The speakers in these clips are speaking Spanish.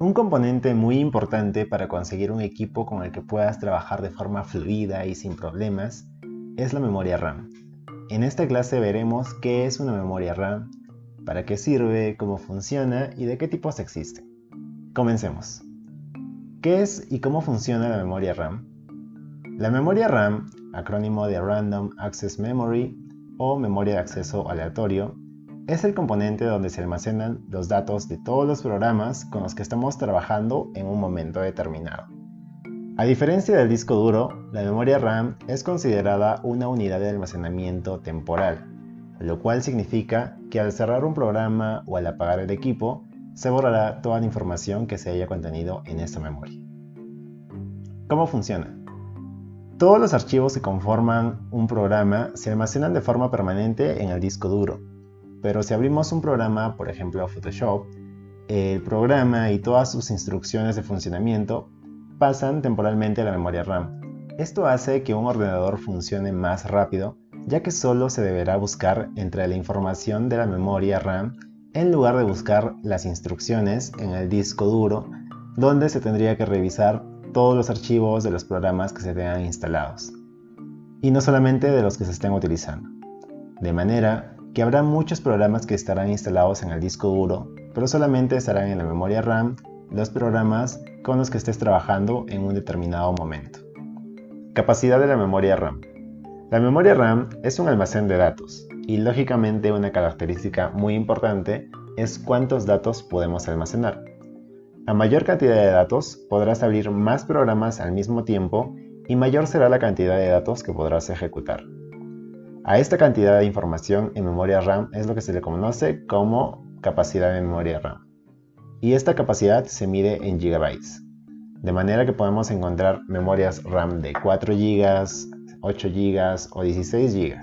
Un componente muy importante para conseguir un equipo con el que puedas trabajar de forma fluida y sin problemas es la memoria RAM. En esta clase veremos qué es una memoria RAM, para qué sirve, cómo funciona y de qué tipos existen. Comencemos. ¿Qué es y cómo funciona la memoria RAM? La memoria RAM, acrónimo de Random Access Memory o memoria de acceso aleatorio, es el componente donde se almacenan los datos de todos los programas con los que estamos trabajando en un momento determinado. A diferencia del disco duro, la memoria RAM es considerada una unidad de almacenamiento temporal, lo cual significa que al cerrar un programa o al apagar el equipo, se borrará toda la información que se haya contenido en esta memoria. ¿Cómo funciona? Todos los archivos que conforman un programa se almacenan de forma permanente en el disco duro, pero si abrimos un programa, por ejemplo Photoshop, el programa y todas sus instrucciones de funcionamiento pasan temporalmente a la memoria RAM. Esto hace que un ordenador funcione más rápido, ya que solo se deberá buscar entre la información de la memoria RAM en lugar de buscar las instrucciones en el disco duro, donde se tendría que revisar todos los archivos de los programas que se tengan instalados, y no solamente de los que se estén utilizando. De manera que habrá muchos programas que estarán instalados en el disco duro, pero solamente estarán en la memoria RAM los programas con los que estés trabajando en un determinado momento. Capacidad de la memoria RAM. La memoria RAM es un almacén de datos y lógicamente una característica muy importante es cuántos datos podemos almacenar. A mayor cantidad de datos podrás abrir más programas al mismo tiempo y mayor será la cantidad de datos que podrás ejecutar. A esta cantidad de información en memoria RAM es lo que se le conoce como capacidad de memoria RAM. Y esta capacidad se mide en gigabytes. De manera que podemos encontrar memorias RAM de 4 GB, 8 GB o 16 GB.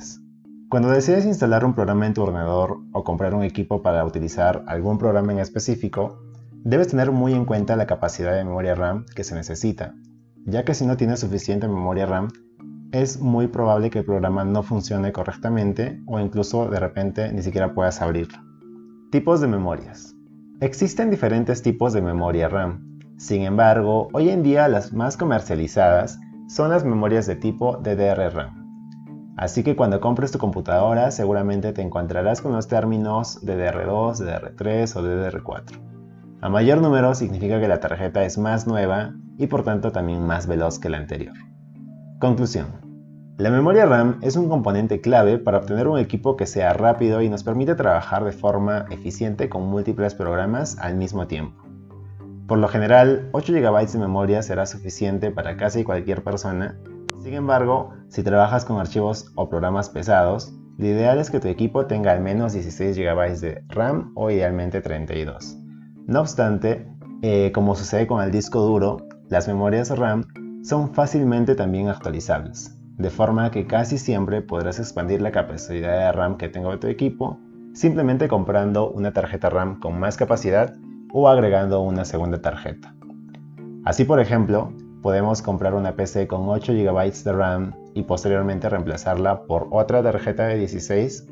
Cuando decides instalar un programa en tu ordenador o comprar un equipo para utilizar algún programa en específico, debes tener muy en cuenta la capacidad de memoria RAM que se necesita, ya que si no tienes suficiente memoria RAM, es muy probable que el programa no funcione correctamente o incluso de repente ni siquiera puedas abrirlo. Tipos de memorias. Existen diferentes tipos de memoria RAM. Sin embargo, hoy en día las más comercializadas son las memorias de tipo DDR-RAM. Así que cuando compres tu computadora seguramente te encontrarás con los términos DDR2, DDR3 o DDR4. A mayor número significa que la tarjeta es más nueva y por tanto también más veloz que la anterior. Conclusión. La memoria RAM es un componente clave para obtener un equipo que sea rápido y nos permite trabajar de forma eficiente con múltiples programas al mismo tiempo. Por lo general, 8 GB de memoria será suficiente para casi cualquier persona, sin embargo, si trabajas con archivos o programas pesados, lo ideal es que tu equipo tenga al menos 16 GB de RAM o idealmente 32. No obstante, eh, como sucede con el disco duro, las memorias RAM son fácilmente también actualizables de forma que casi siempre podrás expandir la capacidad de RAM que tenga tu equipo simplemente comprando una tarjeta RAM con más capacidad o agregando una segunda tarjeta. Así por ejemplo, podemos comprar una PC con 8 GB de RAM y posteriormente reemplazarla por otra tarjeta de 16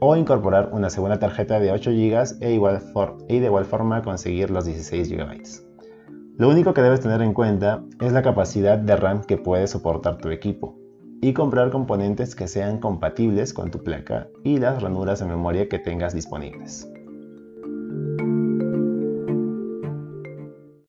o incorporar una segunda tarjeta de 8 GB e, igual y de igual forma conseguir los 16 GB. Lo único que debes tener en cuenta es la capacidad de RAM que puede soportar tu equipo y comprar componentes que sean compatibles con tu placa y las ranuras de memoria que tengas disponibles.